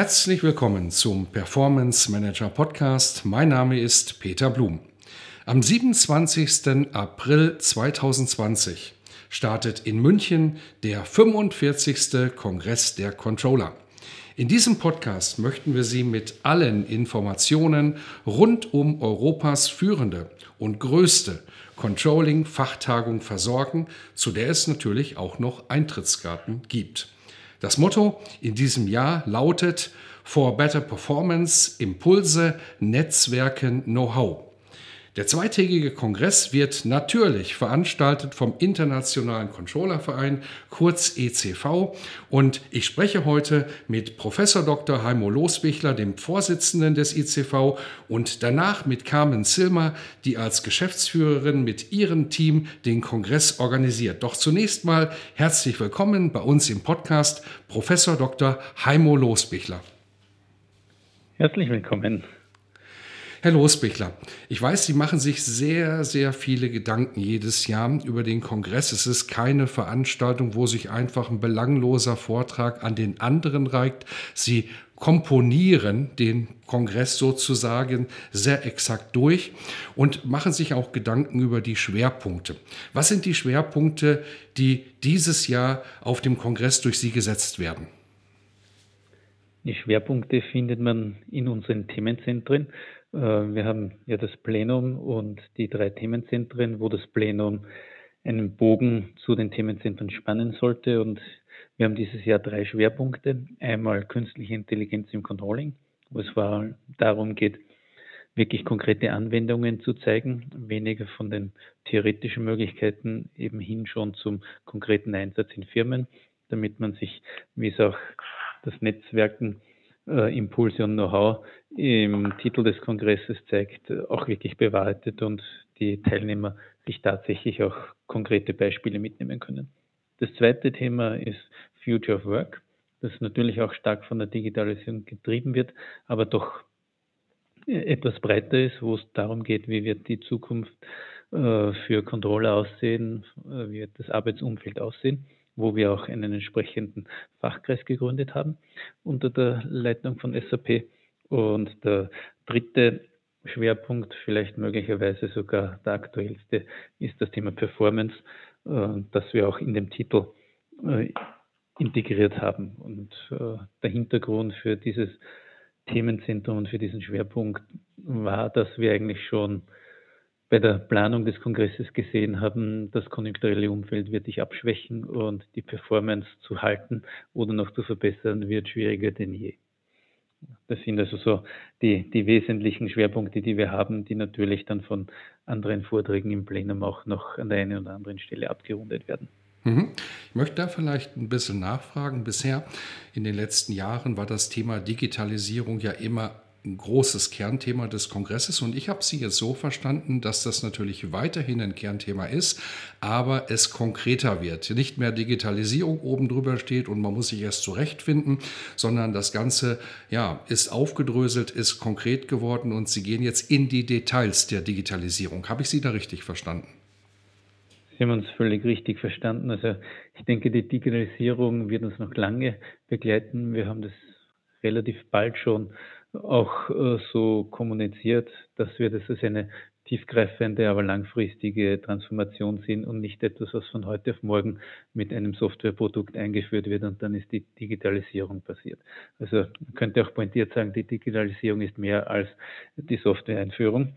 Herzlich willkommen zum Performance Manager Podcast. Mein Name ist Peter Blum. Am 27. April 2020 startet in München der 45. Kongress der Controller. In diesem Podcast möchten wir Sie mit allen Informationen rund um Europas führende und größte Controlling-Fachtagung versorgen, zu der es natürlich auch noch Eintrittskarten gibt. Das Motto in diesem Jahr lautet For Better Performance, Impulse, Netzwerken, Know-how. Der zweitägige Kongress wird natürlich veranstaltet vom Internationalen Controllerverein, kurz ECV. Und ich spreche heute mit Professor Dr. Heimo Losbichler, dem Vorsitzenden des ECV, und danach mit Carmen Silmer, die als Geschäftsführerin mit ihrem Team den Kongress organisiert. Doch zunächst mal herzlich willkommen bei uns im Podcast Professor Dr. Heimo Losbichler. Herzlich willkommen. Herr Losbichler, ich weiß, Sie machen sich sehr, sehr viele Gedanken jedes Jahr über den Kongress. Es ist keine Veranstaltung, wo sich einfach ein belangloser Vortrag an den anderen reicht. Sie komponieren den Kongress sozusagen sehr exakt durch und machen sich auch Gedanken über die Schwerpunkte. Was sind die Schwerpunkte, die dieses Jahr auf dem Kongress durch Sie gesetzt werden? Die Schwerpunkte findet man in unseren Themenzentren. Äh, wir haben ja das Plenum und die drei Themenzentren, wo das Plenum einen Bogen zu den Themenzentren spannen sollte. Und wir haben dieses Jahr drei Schwerpunkte. Einmal künstliche Intelligenz im Controlling, wo es darum geht, wirklich konkrete Anwendungen zu zeigen, weniger von den theoretischen Möglichkeiten eben hin schon zum konkreten Einsatz in Firmen, damit man sich, wie es auch das Netzwerken äh, Impulse und Know-how im Titel des Kongresses zeigt, auch wirklich bewahrheitet und die Teilnehmer sich tatsächlich auch konkrete Beispiele mitnehmen können. Das zweite Thema ist Future of Work, das natürlich auch stark von der Digitalisierung getrieben wird, aber doch etwas breiter ist, wo es darum geht, wie wird die Zukunft äh, für Controller aussehen, äh, wie wird das Arbeitsumfeld aussehen wo wir auch einen entsprechenden Fachkreis gegründet haben unter der Leitung von SAP. Und der dritte Schwerpunkt, vielleicht möglicherweise sogar der aktuellste, ist das Thema Performance, äh, das wir auch in dem Titel äh, integriert haben. Und äh, der Hintergrund für dieses Themenzentrum und für diesen Schwerpunkt war, dass wir eigentlich schon bei der Planung des Kongresses gesehen haben, das konjunkturelle Umfeld wird sich abschwächen und die Performance zu halten oder noch zu verbessern wird schwieriger denn je. Das sind also so die, die wesentlichen Schwerpunkte, die wir haben, die natürlich dann von anderen Vorträgen im Plenum auch noch an der einen oder anderen Stelle abgerundet werden. Mhm. Ich möchte da vielleicht ein bisschen nachfragen. Bisher in den letzten Jahren war das Thema Digitalisierung ja immer großes Kernthema des Kongresses und ich habe Sie jetzt so verstanden, dass das natürlich weiterhin ein Kernthema ist, aber es konkreter wird. Nicht mehr Digitalisierung oben drüber steht und man muss sich erst zurechtfinden, sondern das Ganze ja, ist aufgedröselt, ist konkret geworden und Sie gehen jetzt in die Details der Digitalisierung. Habe ich Sie da richtig verstanden? Sie haben uns völlig richtig verstanden. Also ich denke, die Digitalisierung wird uns noch lange begleiten. Wir haben das relativ bald schon auch äh, so kommuniziert, dass wir das als eine tiefgreifende, aber langfristige Transformation sehen und nicht etwas, was von heute auf morgen mit einem Softwareprodukt eingeführt wird und dann ist die Digitalisierung passiert. Also man könnte auch pointiert sagen, die Digitalisierung ist mehr als die Softwareeinführung.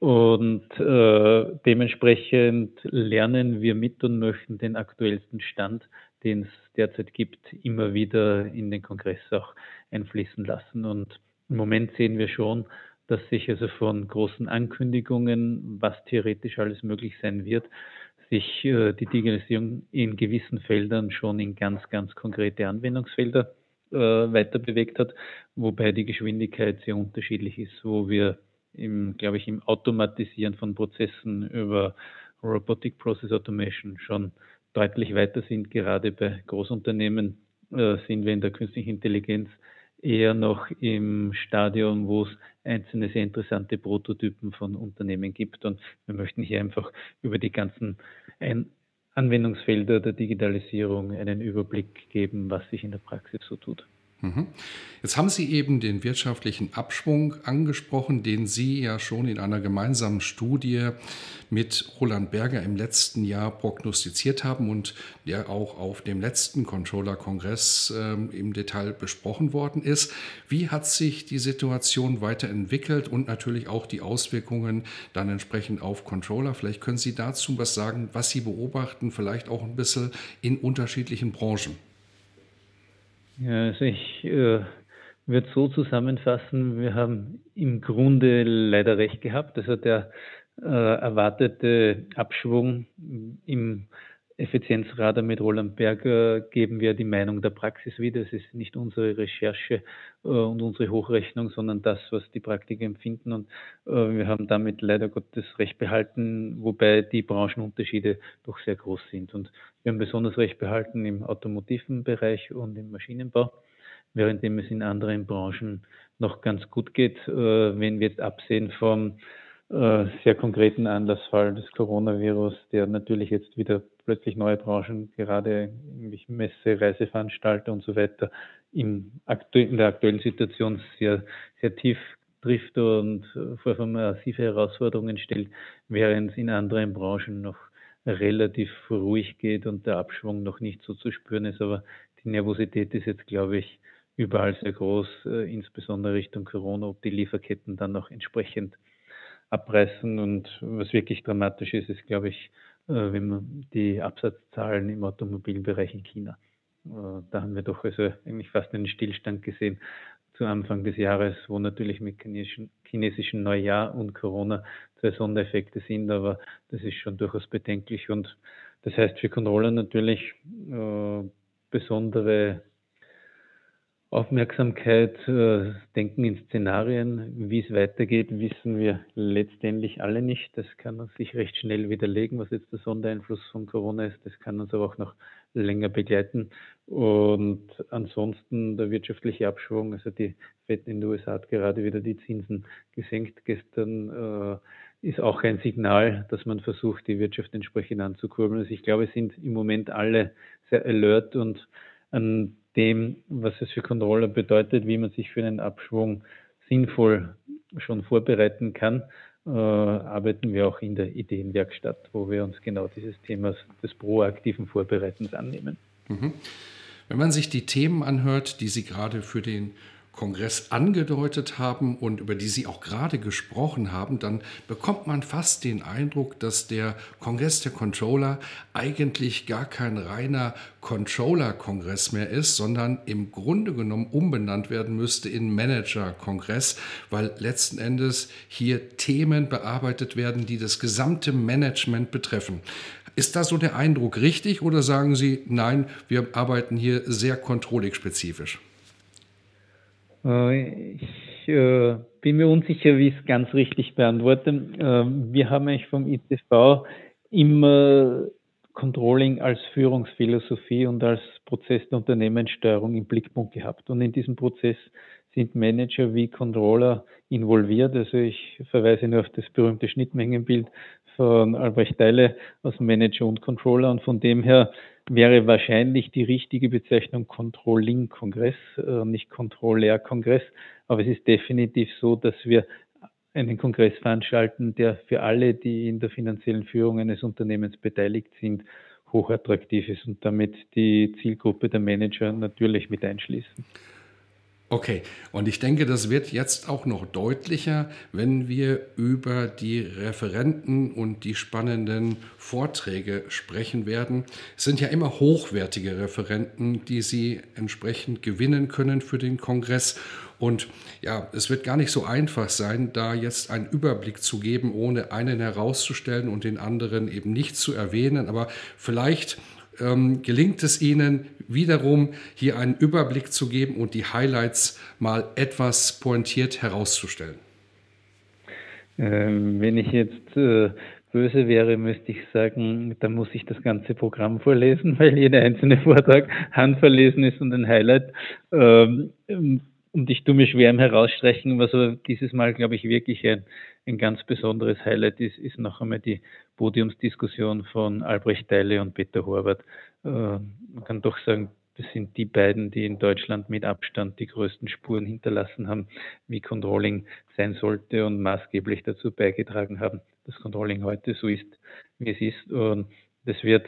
Und äh, dementsprechend lernen wir mit und möchten den aktuellsten Stand, den es derzeit gibt, immer wieder in den Kongress auch einfließen lassen. Und im Moment sehen wir schon, dass sich also von großen Ankündigungen, was theoretisch alles möglich sein wird, sich äh, die Digitalisierung in gewissen Feldern schon in ganz, ganz konkrete Anwendungsfelder äh, weiter bewegt hat, wobei die Geschwindigkeit sehr unterschiedlich ist, wo wir im, glaube ich, im Automatisieren von Prozessen über Robotic Process Automation schon deutlich weiter sind. Gerade bei Großunternehmen äh, sind wir in der künstlichen Intelligenz eher noch im Stadium, wo es einzelne sehr interessante Prototypen von Unternehmen gibt. Und wir möchten hier einfach über die ganzen Ein Anwendungsfelder der Digitalisierung einen Überblick geben, was sich in der Praxis so tut. Mhm. Jetzt haben Sie eben den wirtschaftlichen Abschwung angesprochen, den Sie ja schon in einer gemeinsamen Studie mit Roland Berger im letzten Jahr prognostiziert haben und der auch auf dem letzten Controller-Kongress äh, im Detail besprochen worden ist. Wie hat sich die Situation weiterentwickelt und natürlich auch die Auswirkungen dann entsprechend auf Controller? Vielleicht können Sie dazu was sagen, was Sie beobachten, vielleicht auch ein bisschen in unterschiedlichen Branchen. Ja, also ich äh, würde so zusammenfassen, wir haben im Grunde leider recht gehabt. Also der äh, erwartete Abschwung im Effizienzradar mit Roland Berger geben wir die Meinung der Praxis wieder. Es ist nicht unsere Recherche äh, und unsere Hochrechnung, sondern das, was die Praktiker empfinden. Und äh, wir haben damit leider Gottes Recht behalten, wobei die Branchenunterschiede doch sehr groß sind. Und wir haben besonders Recht behalten im automotiven Bereich und im Maschinenbau, währenddem es in anderen Branchen noch ganz gut geht. Äh, wenn wir jetzt absehen vom sehr konkreten Anlassfall des Coronavirus, der natürlich jetzt wieder plötzlich neue Branchen, gerade Messe, Reiseveranstalter und so weiter, im in der aktuellen Situation sehr, sehr tief trifft und vor massive Herausforderungen stellt, während es in anderen Branchen noch relativ ruhig geht und der Abschwung noch nicht so zu spüren ist. Aber die Nervosität ist jetzt, glaube ich, überall sehr groß, äh, insbesondere Richtung Corona, ob die Lieferketten dann noch entsprechend abreißen. Und was wirklich dramatisch ist, ist, glaube ich, wenn man die Absatzzahlen im Automobilbereich in China. Äh, da haben wir doch also eigentlich fast einen Stillstand gesehen zu Anfang des Jahres, wo natürlich mit chinesischen, chinesischen Neujahr und Corona zwei Sondereffekte sind, aber das ist schon durchaus bedenklich und das heißt für Controller natürlich äh, besondere Aufmerksamkeit, äh, denken in Szenarien, wie es weitergeht, wissen wir letztendlich alle nicht. Das kann uns sich recht schnell widerlegen, was jetzt der Sondereinfluss von Corona ist. Das kann uns aber auch noch länger begleiten. Und ansonsten der wirtschaftliche Abschwung, also die FED in den USA hat gerade wieder die Zinsen gesenkt gestern, äh, ist auch ein Signal, dass man versucht, die Wirtschaft entsprechend anzukurbeln. Also ich glaube, sind im Moment alle sehr alert und an dem, was es für Controller bedeutet, wie man sich für einen Abschwung sinnvoll schon vorbereiten kann, äh, arbeiten wir auch in der Ideenwerkstatt, wo wir uns genau dieses Themas des proaktiven Vorbereitens annehmen. Mhm. Wenn man sich die Themen anhört, die Sie gerade für den Kongress angedeutet haben und über die Sie auch gerade gesprochen haben, dann bekommt man fast den Eindruck, dass der Kongress der Controller eigentlich gar kein reiner Controller-Kongress mehr ist, sondern im Grunde genommen umbenannt werden müsste in Manager-Kongress, weil letzten Endes hier Themen bearbeitet werden, die das gesamte Management betreffen. Ist da so der Eindruck richtig oder sagen Sie, nein, wir arbeiten hier sehr controlling-spezifisch? Äh, ich äh, bin mir unsicher, wie ich es ganz richtig beantworte. Äh, wir haben eigentlich vom ITV immer Controlling als Führungsphilosophie und als Prozess der Unternehmenssteuerung im Blickpunkt gehabt. Und in diesem Prozess sind Manager wie Controller involviert. Also ich verweise nur auf das berühmte Schnittmengenbild von Albrecht Deile aus Manager und Controller. Und von dem her wäre wahrscheinlich die richtige Bezeichnung Controlling-Kongress, äh, nicht Controller-Kongress. Aber es ist definitiv so, dass wir einen Kongress veranstalten, der für alle, die in der finanziellen Führung eines Unternehmens beteiligt sind, hochattraktiv ist und damit die Zielgruppe der Manager natürlich mit einschließen. Okay, und ich denke, das wird jetzt auch noch deutlicher, wenn wir über die Referenten und die spannenden Vorträge sprechen werden. Es sind ja immer hochwertige Referenten, die Sie entsprechend gewinnen können für den Kongress. Und ja, es wird gar nicht so einfach sein, da jetzt einen Überblick zu geben, ohne einen herauszustellen und den anderen eben nicht zu erwähnen. Aber vielleicht ähm, gelingt es Ihnen wiederum, hier einen Überblick zu geben und die Highlights mal etwas pointiert herauszustellen? Ähm, wenn ich jetzt äh, böse wäre, müsste ich sagen, dann muss ich das ganze Programm vorlesen, weil jeder einzelne Vortrag handverlesen ist und ein Highlight. Ähm, und ich tue mir schwer im Herausstreichen, was aber dieses Mal, glaube ich, wirklich ein, ein ganz besonderes Highlight ist, ist noch einmal die Podiumsdiskussion von Albrecht Deile und Peter Horvath. Äh, man kann doch sagen, das sind die beiden, die in Deutschland mit Abstand die größten Spuren hinterlassen haben, wie Controlling sein sollte und maßgeblich dazu beigetragen haben, dass Controlling heute so ist, wie es ist. Und das wird,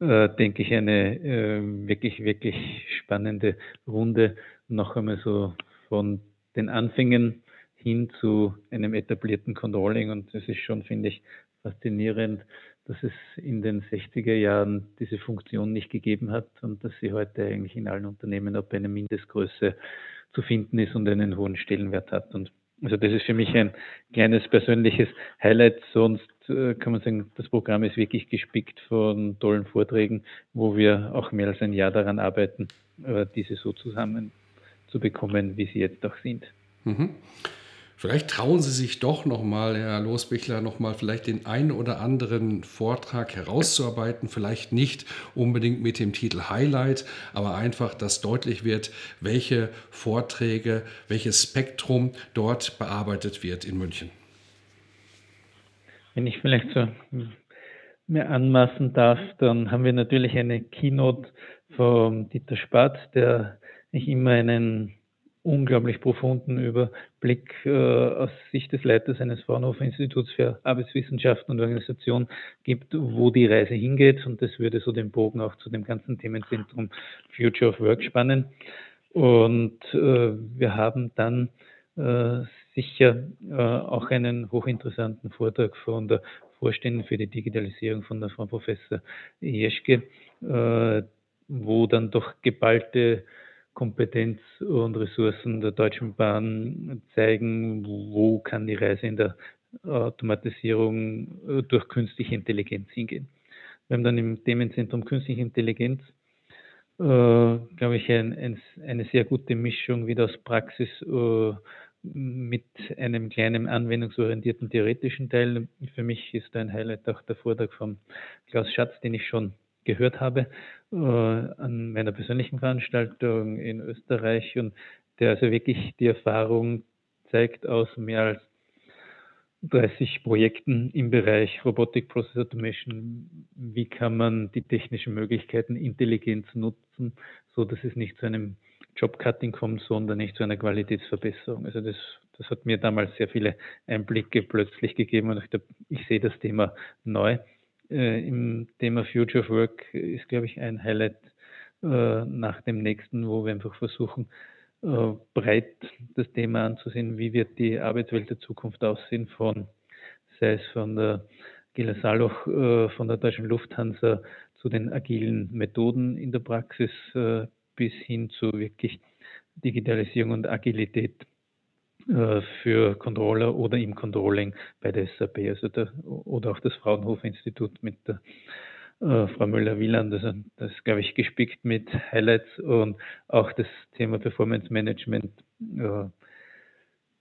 äh, denke ich, eine äh, wirklich, wirklich spannende Runde noch einmal so von den Anfängen hin zu einem etablierten Controlling. Und das ist schon, finde ich, faszinierend, dass es in den 60er Jahren diese Funktion nicht gegeben hat und dass sie heute eigentlich in allen Unternehmen ab einer Mindestgröße zu finden ist und einen hohen Stellenwert hat. Und also das ist für mich ein kleines persönliches Highlight. Sonst äh, kann man sagen, das Programm ist wirklich gespickt von tollen Vorträgen, wo wir auch mehr als ein Jahr daran arbeiten, äh, diese so zusammen zu bekommen, wie sie jetzt auch sind. Mhm. Vielleicht trauen Sie sich doch nochmal, Herr Losbichler, nochmal vielleicht den einen oder anderen Vortrag herauszuarbeiten. Vielleicht nicht unbedingt mit dem Titel Highlight, aber einfach, dass deutlich wird, welche Vorträge, welches Spektrum dort bearbeitet wird in München. Wenn ich vielleicht so mir anmaßen darf, dann haben wir natürlich eine Keynote von Dieter Spatz, der ich immer einen unglaublich profunden Überblick äh, aus Sicht des Leiters eines Fraunhofer Instituts für Arbeitswissenschaften und Organisation gibt, wo die Reise hingeht. Und das würde so den Bogen auch zu dem ganzen Themenzentrum Future of Work spannen. Und äh, wir haben dann äh, sicher äh, auch einen hochinteressanten Vortrag von der Vorständin für die Digitalisierung von der Frau Professor Jeschke, äh, wo dann doch geballte Kompetenz und Ressourcen der Deutschen Bahn zeigen, wo kann die Reise in der Automatisierung äh, durch künstliche Intelligenz hingehen. Wir haben dann im Themenzentrum Künstliche Intelligenz, äh, glaube ich, ein, ein, eine sehr gute Mischung wieder aus Praxis äh, mit einem kleinen anwendungsorientierten theoretischen Teil. Für mich ist ein Highlight auch der Vortrag von Klaus Schatz, den ich schon gehört habe äh, an meiner persönlichen Veranstaltung in Österreich und der also wirklich die Erfahrung zeigt aus mehr als 30 Projekten im Bereich Robotic Process Automation. Wie kann man die technischen Möglichkeiten Intelligenz nutzen, so dass es nicht zu einem Jobcutting kommt, sondern nicht zu einer Qualitätsverbesserung. Also das, das hat mir damals sehr viele Einblicke plötzlich gegeben und ich, ich sehe das Thema neu äh, im Thema Future of Work ist, glaube ich, ein Highlight äh, nach dem nächsten, wo wir einfach versuchen, äh, breit das Thema anzusehen, wie wird die Arbeitswelt der Zukunft aussehen, von sei es von der Gila Saloch, äh, von der Deutschen Lufthansa zu den agilen Methoden in der Praxis äh, bis hin zu wirklich Digitalisierung und Agilität für Controller oder im Controlling bei der SAP, also der, oder auch das Fraunhofer Institut mit der äh, Frau Müller-Wieland. Also das ist, glaube ich, gespickt mit Highlights und auch das Thema Performance Management äh,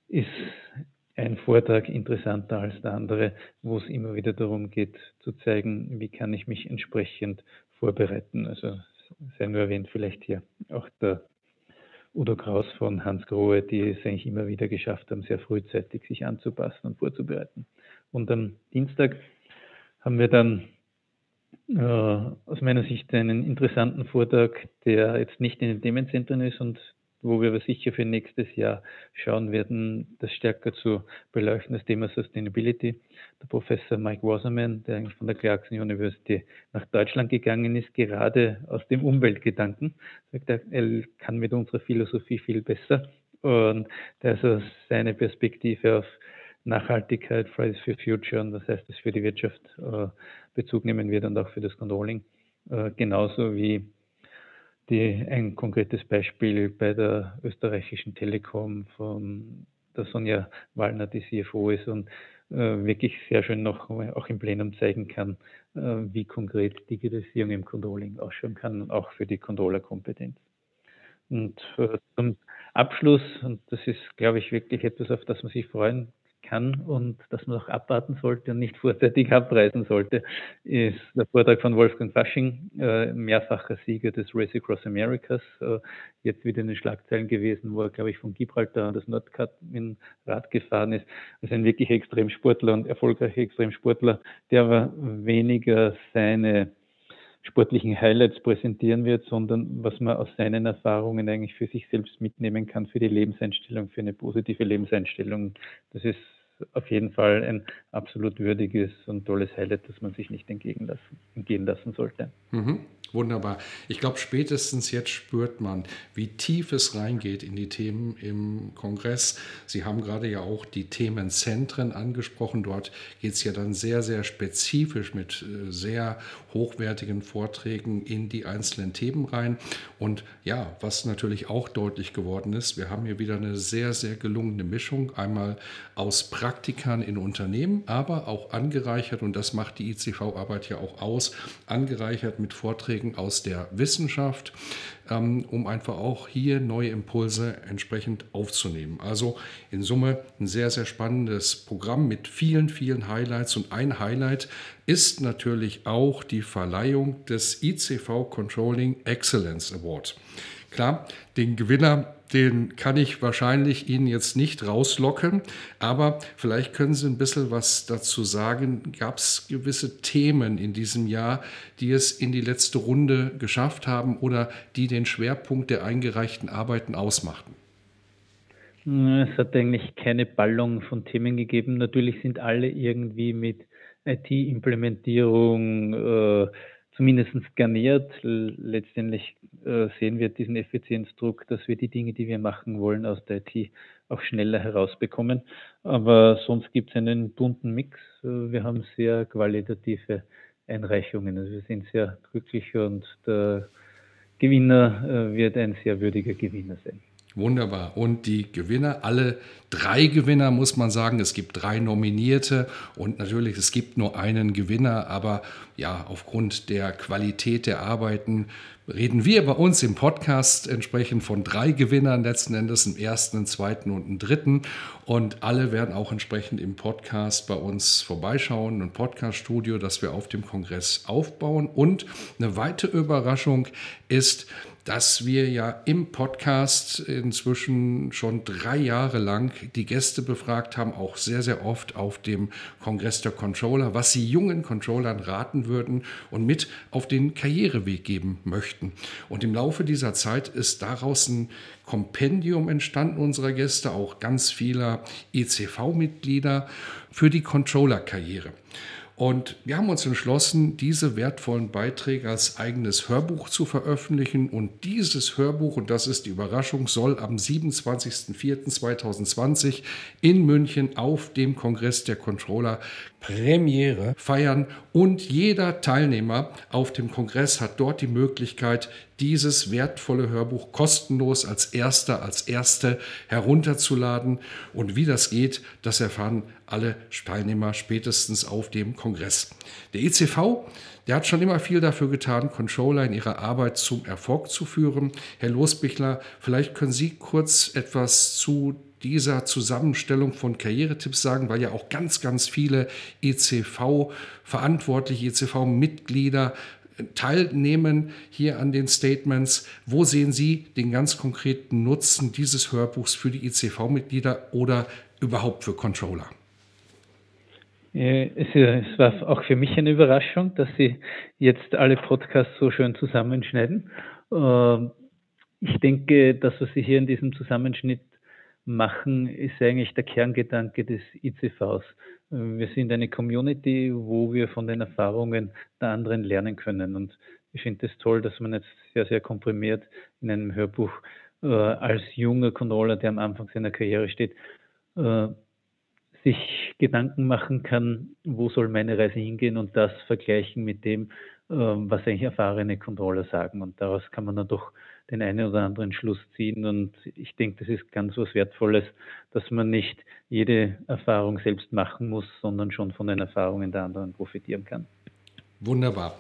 ist ein Vortrag interessanter als der andere, wo es immer wieder darum geht zu zeigen, wie kann ich mich entsprechend vorbereiten. Also sei nur erwähnt vielleicht hier auch der Udo Kraus von Hans Grohe, die es eigentlich immer wieder geschafft haben, sehr frühzeitig sich anzupassen und vorzubereiten. Und am Dienstag haben wir dann äh, aus meiner Sicht einen interessanten Vortrag, der jetzt nicht in den Themenzentren ist und wo wir sicher für nächstes Jahr schauen werden, das stärker zu beleuchten, das Thema Sustainability. Der Professor Mike Wasserman, der von der Clarkson University nach Deutschland gegangen ist, gerade aus dem Umweltgedanken, sagt er, kann mit unserer Philosophie viel besser. Und also seine Perspektive auf Nachhaltigkeit, Fridays for Future und was heißt das für die Wirtschaft äh, Bezug nehmen wird und auch für das Controlling. Äh, genauso wie die, ein konkretes Beispiel bei der österreichischen Telekom von der Sonja Wallner, die CFO ist und äh, wirklich sehr schön noch auch im Plenum zeigen kann, äh, wie konkret Digitalisierung im Controlling ausschauen kann, auch für die Controllerkompetenz. Und äh, zum Abschluss, und das ist, glaube ich, wirklich etwas, auf das man sich freuen kann und dass man auch abwarten sollte und nicht vorzeitig abreisen sollte, ist der Vortrag von Wolfgang Fasching, äh, mehrfacher Sieger des Race Across Americas, äh, jetzt wieder in den Schlagzeilen gewesen, wo er, glaube ich, von Gibraltar an das Nordkap in Rad gefahren ist. Also ein wirklich Extremsportler und erfolgreicher Extremsportler, der aber weniger seine sportlichen Highlights präsentieren wird, sondern was man aus seinen Erfahrungen eigentlich für sich selbst mitnehmen kann, für die Lebenseinstellung, für eine positive Lebenseinstellung. Das ist auf jeden Fall ein absolut würdiges und tolles Highlight, das man sich nicht entgehen lassen, entgehen lassen sollte. Mhm. Wunderbar. Ich glaube, spätestens jetzt spürt man, wie tief es reingeht in die Themen im Kongress. Sie haben gerade ja auch die Themenzentren angesprochen. Dort geht es ja dann sehr, sehr spezifisch mit äh, sehr hochwertigen Vorträgen in die einzelnen Themen rein. Und ja, was natürlich auch deutlich geworden ist, wir haben hier wieder eine sehr, sehr gelungene Mischung. Einmal aus Praktikern in Unternehmen, aber auch angereichert, und das macht die ICV-Arbeit ja auch aus, angereichert mit Vorträgen aus der Wissenschaft, ähm, um einfach auch hier neue Impulse entsprechend aufzunehmen. Also in Summe ein sehr, sehr spannendes Programm mit vielen, vielen Highlights. Und ein Highlight ist natürlich auch die Verleihung des ICV Controlling Excellence Award. Klar, den Gewinner den kann ich wahrscheinlich Ihnen jetzt nicht rauslocken, aber vielleicht können Sie ein bisschen was dazu sagen. Gab es gewisse Themen in diesem Jahr, die es in die letzte Runde geschafft haben oder die den Schwerpunkt der eingereichten Arbeiten ausmachten? Es hat eigentlich keine Ballung von Themen gegeben. Natürlich sind alle irgendwie mit IT-Implementierung äh, zumindest garniert. Letztendlich äh, sehen wir diesen Effizienzdruck, dass wir die Dinge, die wir machen wollen, aus der IT auch schneller herausbekommen. Aber sonst gibt es einen bunten Mix. Äh, wir haben sehr qualitative Einreichungen. Also wir sind sehr glücklich und der Gewinner äh, wird ein sehr würdiger Gewinner sein. Wunderbar. Und die Gewinner, alle drei Gewinner, muss man sagen. Es gibt drei Nominierte und natürlich, es gibt nur einen Gewinner, aber ja, aufgrund der Qualität der Arbeiten reden wir bei uns im Podcast entsprechend von drei Gewinnern letzten Endes, im ersten, im zweiten und im dritten. Und alle werden auch entsprechend im Podcast bei uns vorbeischauen, ein Podcaststudio, das wir auf dem Kongress aufbauen. Und eine weitere Überraschung ist, dass wir ja im Podcast inzwischen schon drei Jahre lang die Gäste befragt haben, auch sehr, sehr oft auf dem Kongress der Controller, was sie jungen Controllern raten würden und mit auf den Karriereweg geben möchten. Und im Laufe dieser Zeit ist daraus ein Kompendium entstanden unserer Gäste, auch ganz vieler ECV-Mitglieder für die Controller-Karriere. Und wir haben uns entschlossen, diese wertvollen Beiträge als eigenes Hörbuch zu veröffentlichen. Und dieses Hörbuch, und das ist die Überraschung, soll am 27.04.2020 in München auf dem Kongress der Controller Premiere feiern. Und jeder Teilnehmer auf dem Kongress hat dort die Möglichkeit, dieses wertvolle Hörbuch kostenlos als erster, als erste herunterzuladen. Und wie das geht, das erfahren alle Teilnehmer spätestens auf dem Kongress. Der ECV, der hat schon immer viel dafür getan, Controller in ihrer Arbeit zum Erfolg zu führen. Herr Losbichler, vielleicht können Sie kurz etwas zu dieser Zusammenstellung von Karrieretipps sagen, weil ja auch ganz, ganz viele ECV-Verantwortliche, ECV-Mitglieder teilnehmen hier an den Statements. Wo sehen Sie den ganz konkreten Nutzen dieses Hörbuchs für die ICV-Mitglieder oder überhaupt für Controller? Äh, es, war auch für mich eine Überraschung, dass Sie jetzt alle Podcasts so schön zusammenschneiden. Ähm, Ich denke, das, was Sie hier in diesem Zusammenschnitt machen, ist eigentlich der Kerngedanke des ICVs. Wir sind eine Community, wo wir von den Erfahrungen der anderen lernen können. Und ich finde es das toll, dass man jetzt sehr, sehr komprimiert in einem Hörbuch äh, als junger Controller, der am Anfang seiner Karriere steht, äh, sich Gedanken machen kann, wo soll meine Reise hingehen und das vergleichen mit dem, äh, was eigentlich erfahrene Controller sagen. Und daraus kann man dann doch den einen oder anderen Schluss ziehen. Und ich denke, das ist ganz was Wertvolles, dass man nicht jede Erfahrung selbst machen muss, sondern schon von den Erfahrungen der anderen profitieren kann. Wunderbar.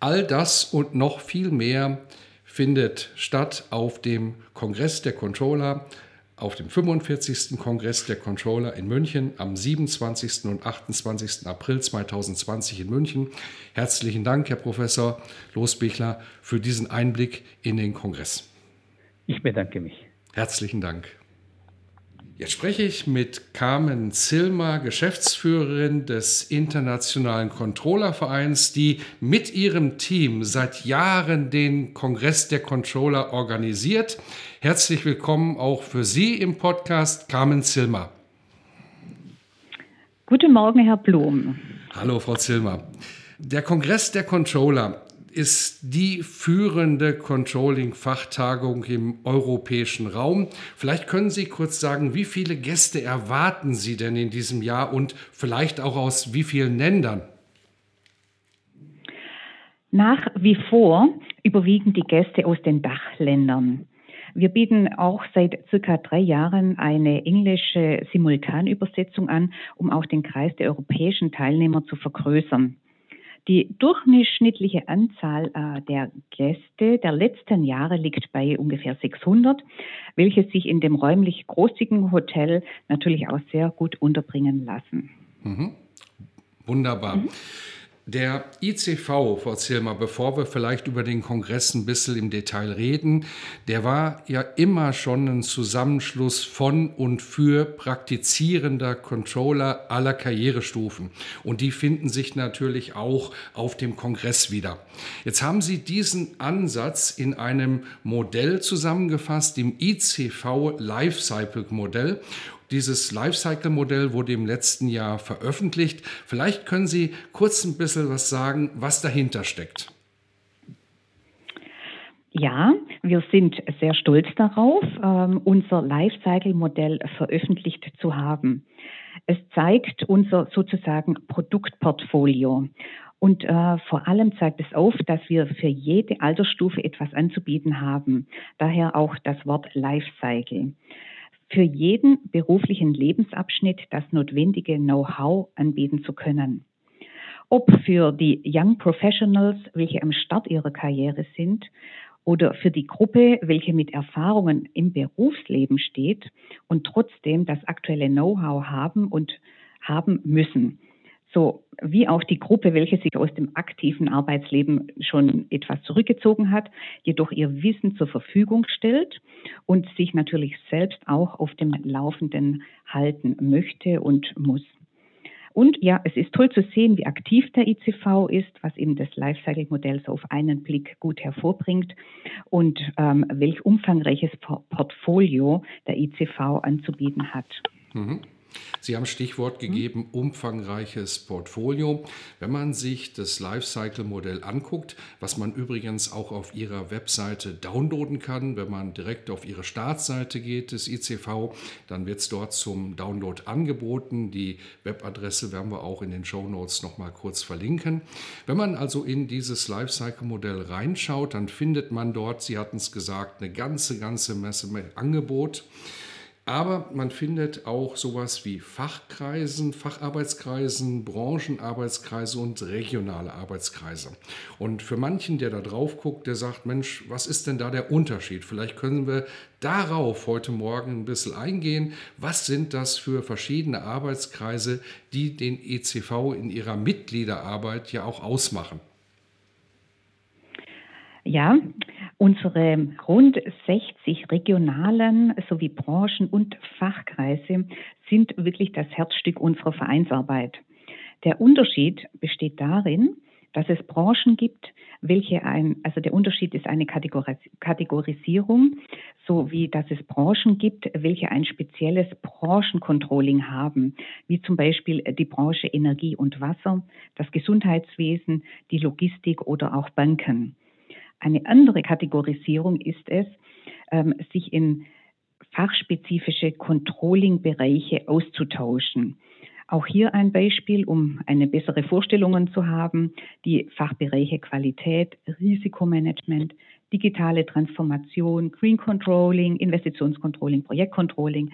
All das und noch viel mehr findet statt auf dem Kongress der Controller auf dem 45. Kongress der Controller in München am 27. und 28. April 2020 in München. Herzlichen Dank, Herr Professor Losbichler, für diesen Einblick in den Kongress. Ich bedanke mich. Herzlichen Dank. Jetzt spreche ich mit Carmen Zilmer, Geschäftsführerin des Internationalen Controllervereins, die mit ihrem Team seit Jahren den Kongress der Controller organisiert. Herzlich willkommen auch für Sie im Podcast, Carmen Zilmer. Guten Morgen, Herr Blum. Hallo, Frau Zilmer. Der Kongress der Controller ist die führende Controlling-Fachtagung im europäischen Raum. Vielleicht können Sie kurz sagen, wie viele Gäste erwarten Sie denn in diesem Jahr und vielleicht auch aus wie vielen Ländern? Nach wie vor überwiegen die Gäste aus den Dachländern. Wir bieten auch seit circa drei Jahren eine englische Simultanübersetzung an, um auch den Kreis der europäischen Teilnehmer zu vergrößern. Die durchschnittliche Anzahl äh, der Gäste der letzten Jahre liegt bei ungefähr 600, welche sich in dem räumlich großzügigen Hotel natürlich auch sehr gut unterbringen lassen. Mhm. Wunderbar. Mhm. Der ICV, Frau Zilmer, bevor wir vielleicht über den Kongress ein bisschen im Detail reden, der war ja immer schon ein Zusammenschluss von und für praktizierender Controller aller Karrierestufen. Und die finden sich natürlich auch auf dem Kongress wieder. Jetzt haben Sie diesen Ansatz in einem Modell zusammengefasst, dem ICV Lifecycle Modell. Dieses Lifecycle-Modell wurde im letzten Jahr veröffentlicht. Vielleicht können Sie kurz ein bisschen was sagen, was dahinter steckt. Ja, wir sind sehr stolz darauf, ähm, unser Lifecycle-Modell veröffentlicht zu haben. Es zeigt unser sozusagen Produktportfolio. Und äh, vor allem zeigt es auf, dass wir für jede Altersstufe etwas anzubieten haben. Daher auch das Wort Lifecycle für jeden beruflichen Lebensabschnitt das notwendige Know-how anbieten zu können. Ob für die Young Professionals, welche am Start ihrer Karriere sind, oder für die Gruppe, welche mit Erfahrungen im Berufsleben steht und trotzdem das aktuelle Know-how haben und haben müssen so wie auch die Gruppe, welche sich aus dem aktiven Arbeitsleben schon etwas zurückgezogen hat, jedoch ihr Wissen zur Verfügung stellt und sich natürlich selbst auch auf dem Laufenden halten möchte und muss. Und ja, es ist toll zu sehen, wie aktiv der ICV ist, was eben das Lifecycle-Modell so auf einen Blick gut hervorbringt und ähm, welch umfangreiches Portfolio der ICV anzubieten hat. Mhm. Sie haben Stichwort gegeben, umfangreiches Portfolio. Wenn man sich das Lifecycle-Modell anguckt, was man übrigens auch auf Ihrer Webseite downloaden kann, wenn man direkt auf Ihre Startseite geht des ICV, dann wird es dort zum Download angeboten. Die Webadresse werden wir auch in den Show Notes nochmal kurz verlinken. Wenn man also in dieses Lifecycle-Modell reinschaut, dann findet man dort, Sie hatten es gesagt, eine ganze, ganze Messe Angebot. Aber man findet auch sowas wie Fachkreisen, Facharbeitskreisen, Branchenarbeitskreise und regionale Arbeitskreise. Und für manchen, der da drauf guckt, der sagt, Mensch, was ist denn da der Unterschied? Vielleicht können wir darauf heute Morgen ein bisschen eingehen. Was sind das für verschiedene Arbeitskreise, die den ECV in ihrer Mitgliederarbeit ja auch ausmachen? Ja, unsere rund 60 regionalen sowie Branchen- und Fachkreise sind wirklich das Herzstück unserer Vereinsarbeit. Der Unterschied besteht darin, dass es Branchen gibt, welche ein, also der Unterschied ist eine Kategorisierung, so wie dass es Branchen gibt, welche ein spezielles Branchencontrolling haben, wie zum Beispiel die Branche Energie und Wasser, das Gesundheitswesen, die Logistik oder auch Banken. Eine andere Kategorisierung ist es, ähm, sich in fachspezifische Controlling-Bereiche auszutauschen. Auch hier ein Beispiel, um eine bessere Vorstellung zu haben. Die Fachbereiche Qualität, Risikomanagement, digitale Transformation, Green Controlling, Investitionscontrolling, Projektcontrolling,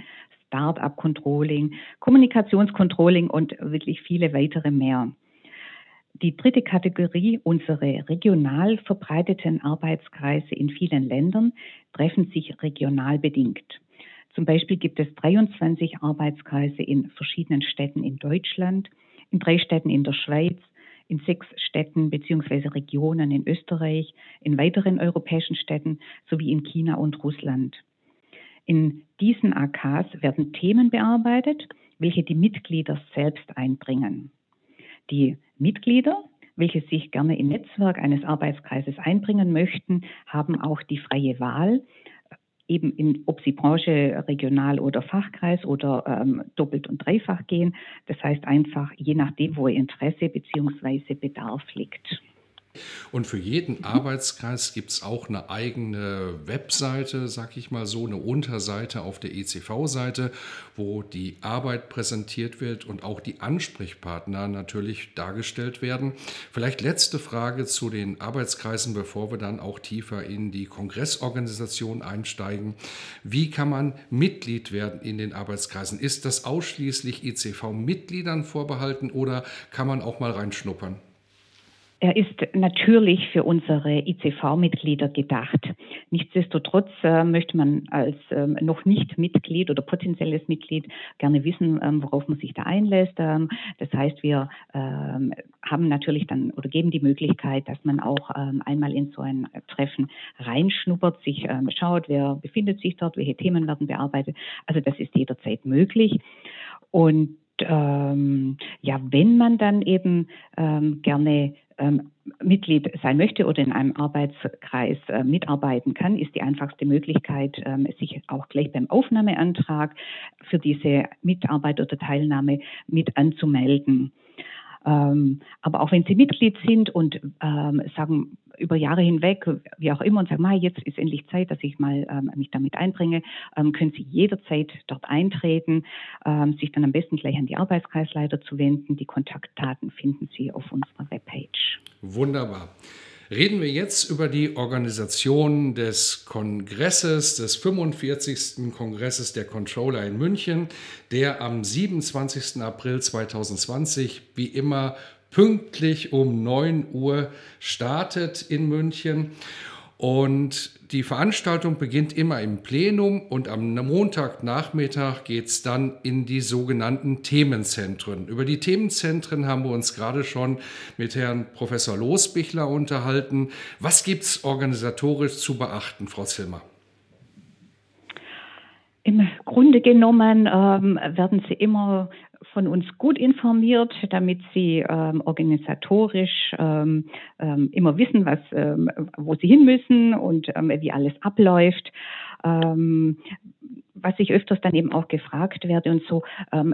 Start-up Controlling, Kommunikationscontrolling und wirklich viele weitere mehr. Die dritte Kategorie, unsere regional verbreiteten Arbeitskreise in vielen Ländern, treffen sich regional bedingt. Zum Beispiel gibt es 23 Arbeitskreise in verschiedenen Städten in Deutschland, in drei Städten in der Schweiz, in sechs Städten bzw. Regionen in Österreich, in weiteren europäischen Städten sowie in China und Russland. In diesen AKs werden Themen bearbeitet, welche die Mitglieder selbst einbringen. Die Mitglieder, welche sich gerne im Netzwerk eines Arbeitskreises einbringen möchten, haben auch die freie Wahl, eben in, ob sie Branche, Regional oder Fachkreis oder ähm, doppelt und dreifach gehen. Das heißt einfach, je nachdem, wo ihr Interesse bzw. Bedarf liegt. Und für jeden Arbeitskreis gibt es auch eine eigene Webseite, sag ich mal so, eine Unterseite auf der ECV-Seite, wo die Arbeit präsentiert wird und auch die Ansprechpartner natürlich dargestellt werden. Vielleicht letzte Frage zu den Arbeitskreisen, bevor wir dann auch tiefer in die Kongressorganisation einsteigen. Wie kann man Mitglied werden in den Arbeitskreisen? Ist das ausschließlich ECV-Mitgliedern vorbehalten oder kann man auch mal reinschnuppern? Er ist natürlich für unsere ICV-Mitglieder gedacht. Nichtsdestotrotz äh, möchte man als ähm, noch nicht Mitglied oder potenzielles Mitglied gerne wissen, ähm, worauf man sich da einlässt. Ähm, das heißt, wir ähm, haben natürlich dann oder geben die Möglichkeit, dass man auch ähm, einmal in so ein Treffen reinschnuppert, sich ähm, schaut, wer befindet sich dort, welche Themen werden bearbeitet. Also das ist jederzeit möglich. Und ja, wenn man dann eben gerne Mitglied sein möchte oder in einem Arbeitskreis äh, mitarbeiten kann, ist die einfachste Möglichkeit, ähm, sich auch gleich beim Aufnahmeantrag für diese Mitarbeit oder Teilnahme mit anzumelden. Ähm, aber auch wenn Sie Mitglied sind und ähm, sagen, über Jahre hinweg, wie auch immer, und sagen, jetzt ist endlich Zeit, dass ich mal ähm, mich damit einbringe, können Sie jederzeit dort eintreten, sich dann am besten gleich an die Arbeitskreisleiter zu wenden. Die Kontaktdaten finden Sie auf unserer Webpage. Wunderbar. Reden wir jetzt über die Organisation des Kongresses, des 45. Kongresses der Controller in München, der am 27. April 2020 wie immer pünktlich um 9 Uhr startet in München. Und die Veranstaltung beginnt immer im Plenum und am Montagnachmittag geht es dann in die sogenannten Themenzentren. Über die Themenzentren haben wir uns gerade schon mit Herrn Professor Losbichler unterhalten. Was gibt es organisatorisch zu beachten, Frau Zilmer? Im Grunde genommen ähm, werden Sie immer von uns gut informiert, damit sie ähm, organisatorisch ähm, ähm, immer wissen, was, ähm, wo sie hin müssen und ähm, wie alles abläuft. Ähm, was ich öfters dann eben auch gefragt werde und so,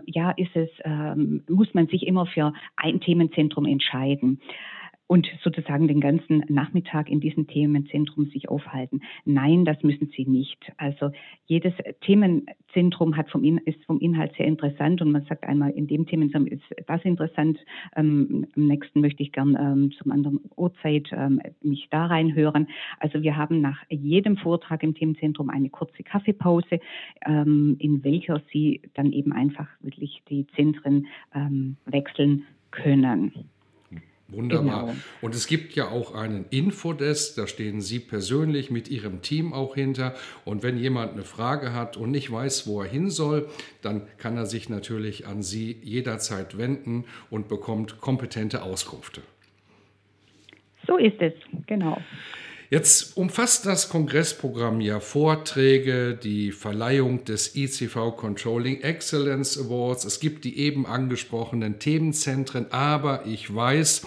ja, ist es, muss man sich immer für ein Themenzentrum entscheiden? Und sozusagen den ganzen Nachmittag in diesem Themenzentrum sich aufhalten. Nein, das müssen sie nicht. Also jedes Themenzentrum hat vom In ist vom Inhalt sehr interessant und man sagt einmal, in dem Themenzentrum ist das interessant, ähm, am nächsten möchte ich gern ähm, zum anderen Uhrzeit ähm, mich da reinhören. Also wir haben nach jedem Vortrag im Themenzentrum eine kurze Kaffeepause, ähm, in welcher Sie dann eben einfach wirklich die Zentren ähm, wechseln können. Wunderbar. Genau. Und es gibt ja auch einen Infodesk, da stehen Sie persönlich mit Ihrem Team auch hinter. Und wenn jemand eine Frage hat und nicht weiß, wo er hin soll, dann kann er sich natürlich an Sie jederzeit wenden und bekommt kompetente Auskünfte. So ist es, genau. Jetzt umfasst das Kongressprogramm ja Vorträge, die Verleihung des ICV Controlling Excellence Awards. Es gibt die eben angesprochenen Themenzentren, aber ich weiß,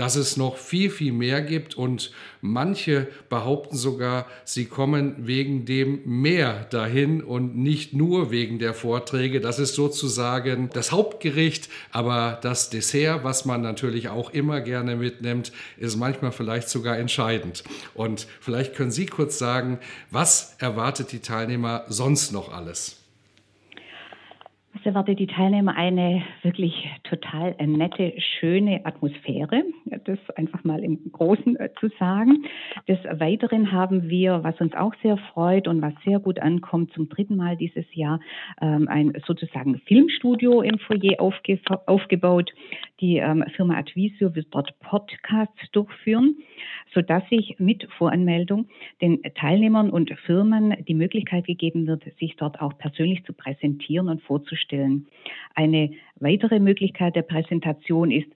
dass es noch viel, viel mehr gibt und manche behaupten sogar, sie kommen wegen dem mehr dahin und nicht nur wegen der Vorträge. Das ist sozusagen das Hauptgericht, aber das Dessert, was man natürlich auch immer gerne mitnimmt, ist manchmal vielleicht sogar entscheidend. Und vielleicht können Sie kurz sagen, was erwartet die Teilnehmer sonst noch alles? Es erwartet die Teilnehmer eine wirklich total nette, schöne Atmosphäre, das einfach mal im Großen äh, zu sagen. Des Weiteren haben wir, was uns auch sehr freut und was sehr gut ankommt, zum dritten Mal dieses Jahr ähm, ein sozusagen Filmstudio im Foyer aufge aufgebaut. Die ähm, Firma Advisio wird dort Podcasts durchführen, sodass sich mit Voranmeldung den Teilnehmern und Firmen die Möglichkeit gegeben wird, sich dort auch persönlich zu präsentieren und vorzustellen stellen. Eine weitere Möglichkeit der Präsentation ist,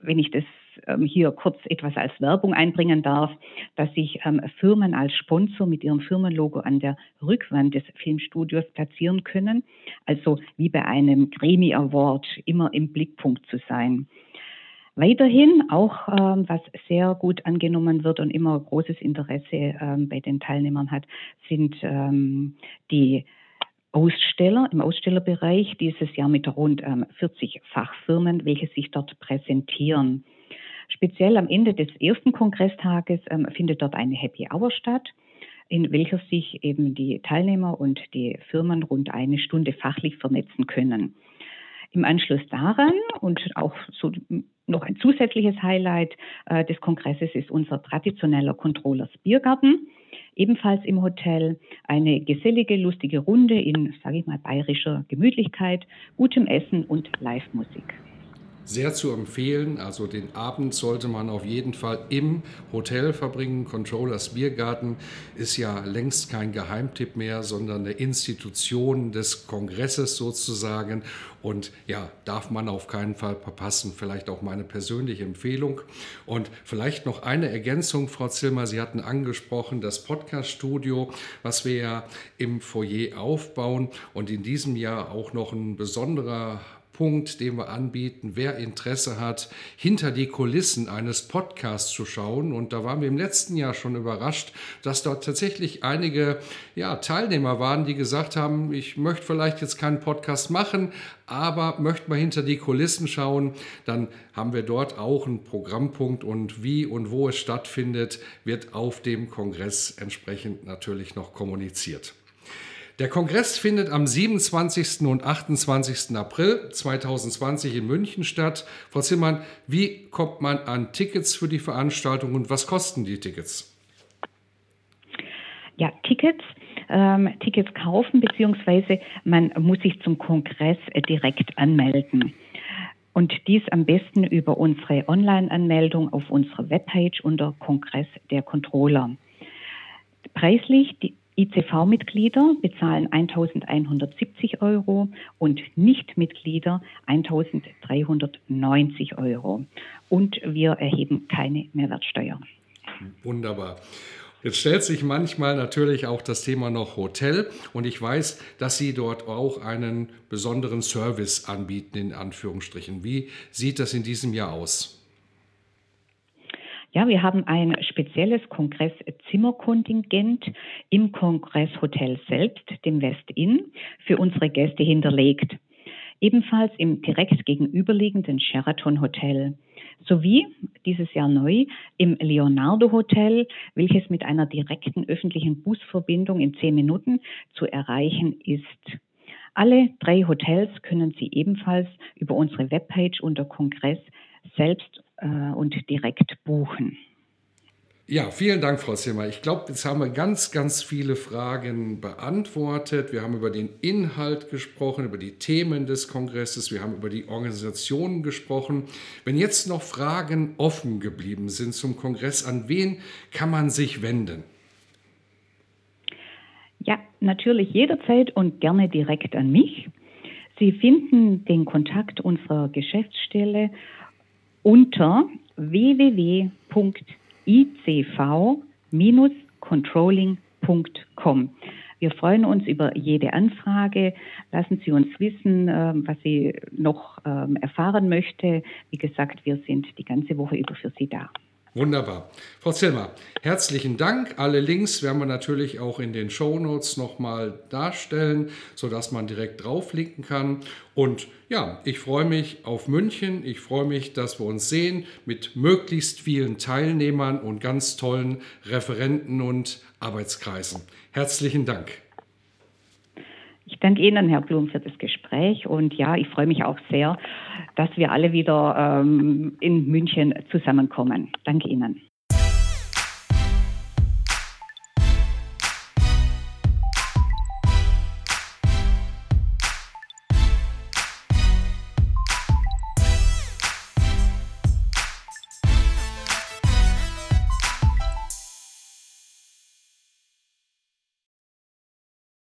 wenn ich das ähm, hier kurz etwas als Werbung einbringen darf, dass sich ähm, Firmen als Sponsor mit ihrem Firmenlogo an der Rückwand des Filmstudios platzieren können, also wie bei einem Grammy Award immer im Blickpunkt zu sein. Weiterhin auch, ähm, was sehr gut angenommen wird und immer großes Interesse ähm, bei den Teilnehmern hat, sind ähm, die Aussteller im Ausstellerbereich dieses Jahr mit rund 40 ähm, Fachfirmen, welche sich dort präsentieren. Speziell am Ende des ersten Kongresstages ähm, findet dort eine Happy Hour statt, in welcher sich eben die Teilnehmer und die Firmen rund eine Stunde fachlich vernetzen können. Im Anschluss daran und auch so noch ein zusätzliches Highlight äh, des Kongresses ist unser traditioneller Controllers Biergarten ebenfalls im Hotel. Eine gesellige, lustige Runde in, sage ich mal, bayerischer Gemütlichkeit, gutem Essen und Live-Musik sehr zu empfehlen. Also den Abend sollte man auf jeden Fall im Hotel verbringen. Controllers Biergarten ist ja längst kein Geheimtipp mehr, sondern eine Institution des Kongresses sozusagen. Und ja, darf man auf keinen Fall verpassen. Vielleicht auch meine persönliche Empfehlung. Und vielleicht noch eine Ergänzung, Frau Zilmer. Sie hatten angesprochen, das Podcast-Studio, was wir ja im Foyer aufbauen und in diesem Jahr auch noch ein besonderer Punkt, den wir anbieten. Wer Interesse hat, hinter die Kulissen eines Podcasts zu schauen. Und da waren wir im letzten Jahr schon überrascht, dass dort tatsächlich einige ja, Teilnehmer waren, die gesagt haben, ich möchte vielleicht jetzt keinen Podcast machen, aber möchte mal hinter die Kulissen schauen, dann haben wir dort auch einen Programmpunkt und wie und wo es stattfindet, wird auf dem Kongress entsprechend natürlich noch kommuniziert. Der Kongress findet am 27. und 28. April 2020 in München statt. Frau Zimmern, wie kommt man an Tickets für die Veranstaltung und was kosten die Tickets? Ja, Tickets. Ähm, Tickets kaufen, beziehungsweise man muss sich zum Kongress äh, direkt anmelden. Und dies am besten über unsere Online-Anmeldung auf unserer Webpage unter Kongress der Controller. Preislich, die, ICV-Mitglieder bezahlen 1.170 Euro und Nichtmitglieder 1.390 Euro. Und wir erheben keine Mehrwertsteuer. Wunderbar. Jetzt stellt sich manchmal natürlich auch das Thema noch Hotel und ich weiß, dass Sie dort auch einen besonderen Service anbieten, in Anführungsstrichen. Wie sieht das in diesem Jahr aus? Ja, wir haben ein spezielles Kongresszimmerkontingent im Kongresshotel selbst, dem West Inn, für unsere Gäste hinterlegt. Ebenfalls im direkt gegenüberliegenden Sheraton Hotel sowie dieses Jahr neu im Leonardo Hotel, welches mit einer direkten öffentlichen Busverbindung in zehn Minuten zu erreichen ist. Alle drei Hotels können Sie ebenfalls über unsere Webpage unter Kongress selbst und direkt buchen. Ja, vielen Dank, Frau Zimmer. Ich glaube, jetzt haben wir ganz, ganz viele Fragen beantwortet. Wir haben über den Inhalt gesprochen, über die Themen des Kongresses, wir haben über die Organisationen gesprochen. Wenn jetzt noch Fragen offen geblieben sind zum Kongress, an wen kann man sich wenden? Ja, natürlich jederzeit und gerne direkt an mich. Sie finden den Kontakt unserer Geschäftsstelle unter www.icv-controlling.com. Wir freuen uns über jede Anfrage. Lassen Sie uns wissen, ähm, was Sie noch ähm, erfahren möchte. Wie gesagt, wir sind die ganze Woche über für Sie da. Wunderbar. Frau Zilmer, herzlichen Dank. Alle Links werden wir natürlich auch in den Show Notes nochmal darstellen, sodass man direkt draufklicken kann. Und ja, ich freue mich auf München. Ich freue mich, dass wir uns sehen mit möglichst vielen Teilnehmern und ganz tollen Referenten und Arbeitskreisen. Herzlichen Dank. Ich danke Ihnen, Herr Blum, für das Gespräch. Und ja, ich freue mich auch sehr, dass wir alle wieder ähm, in München zusammenkommen. Danke Ihnen.